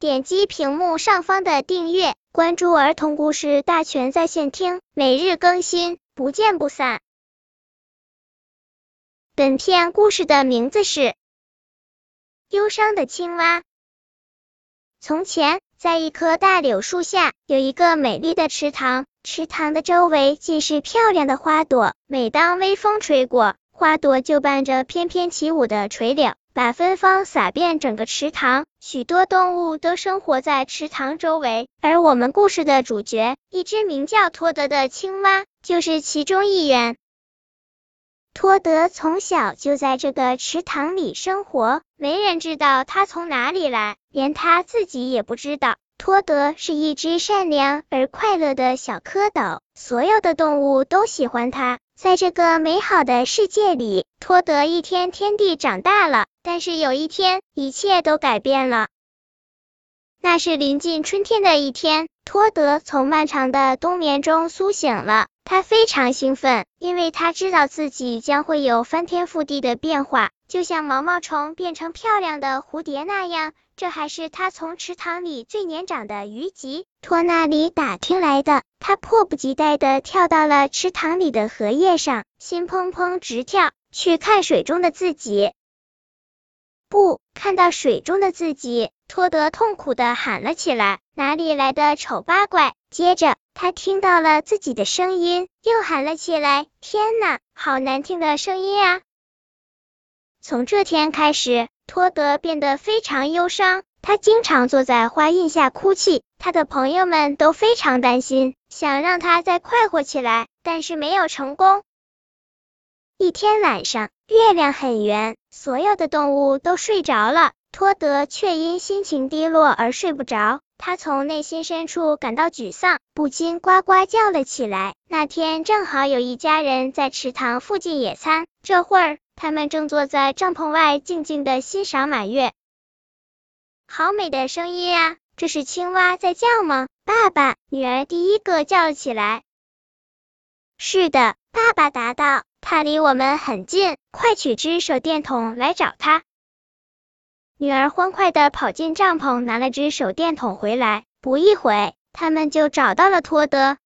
点击屏幕上方的订阅，关注儿童故事大全在线听，每日更新，不见不散。本片故事的名字是《忧伤的青蛙》。从前，在一棵大柳树下，有一个美丽的池塘，池塘的周围尽是漂亮的花朵，每当微风吹过，花朵就伴着翩翩起舞的垂柳。把芬芳洒遍整个池塘，许多动物都生活在池塘周围，而我们故事的主角，一只名叫托德的青蛙，就是其中一员。托德从小就在这个池塘里生活，没人知道他从哪里来，连他自己也不知道。托德是一只善良而快乐的小蝌蚪，所有的动物都喜欢它。在这个美好的世界里，托德一天天地长大了。但是有一天，一切都改变了。那是临近春天的一天，托德从漫长的冬眠中苏醒了。他非常兴奋，因为他知道自己将会有翻天覆地的变化，就像毛毛虫变成漂亮的蝴蝶那样。这还是他从池塘里最年长的鱼吉托那里打听来的。他迫不及待地跳到了池塘里的荷叶上，心砰砰直跳，去看水中的自己。不，看到水中的自己，托德痛苦的喊了起来：“哪里来的丑八怪！”接着，他听到了自己的声音，又喊了起来：“天哪，好难听的声音啊！”从这天开始。托德变得非常忧伤，他经常坐在花荫下哭泣。他的朋友们都非常担心，想让他再快活起来，但是没有成功。一天晚上，月亮很圆，所有的动物都睡着了，托德却因心情低落而睡不着。他从内心深处感到沮丧，不禁呱呱叫了起来。那天正好有一家人在池塘附近野餐，这会儿。他们正坐在帐篷外，静静的欣赏满月。好美的声音啊！这是青蛙在叫吗？爸爸，女儿第一个叫了起来。是的，爸爸答道。它离我们很近，快取只手电筒来找它。女儿欢快的跑进帐篷，拿了只手电筒回来。不一会，他们就找到了托德。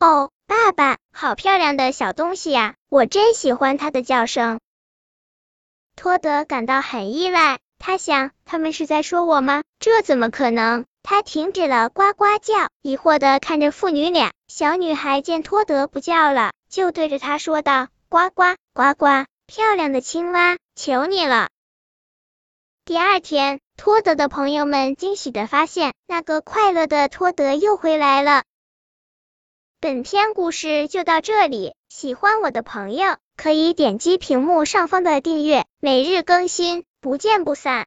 哦。爸爸，好漂亮的小东西呀！我真喜欢它的叫声。托德感到很意外，他想，他们是在说我吗？这怎么可能？他停止了呱呱叫，疑惑的看着父女俩。小女孩见托德不叫了，就对着他说道：“呱呱呱呱，漂亮的青蛙，求你了。”第二天，托德的朋友们惊喜的发现，那个快乐的托德又回来了。本篇故事就到这里，喜欢我的朋友可以点击屏幕上方的订阅，每日更新，不见不散。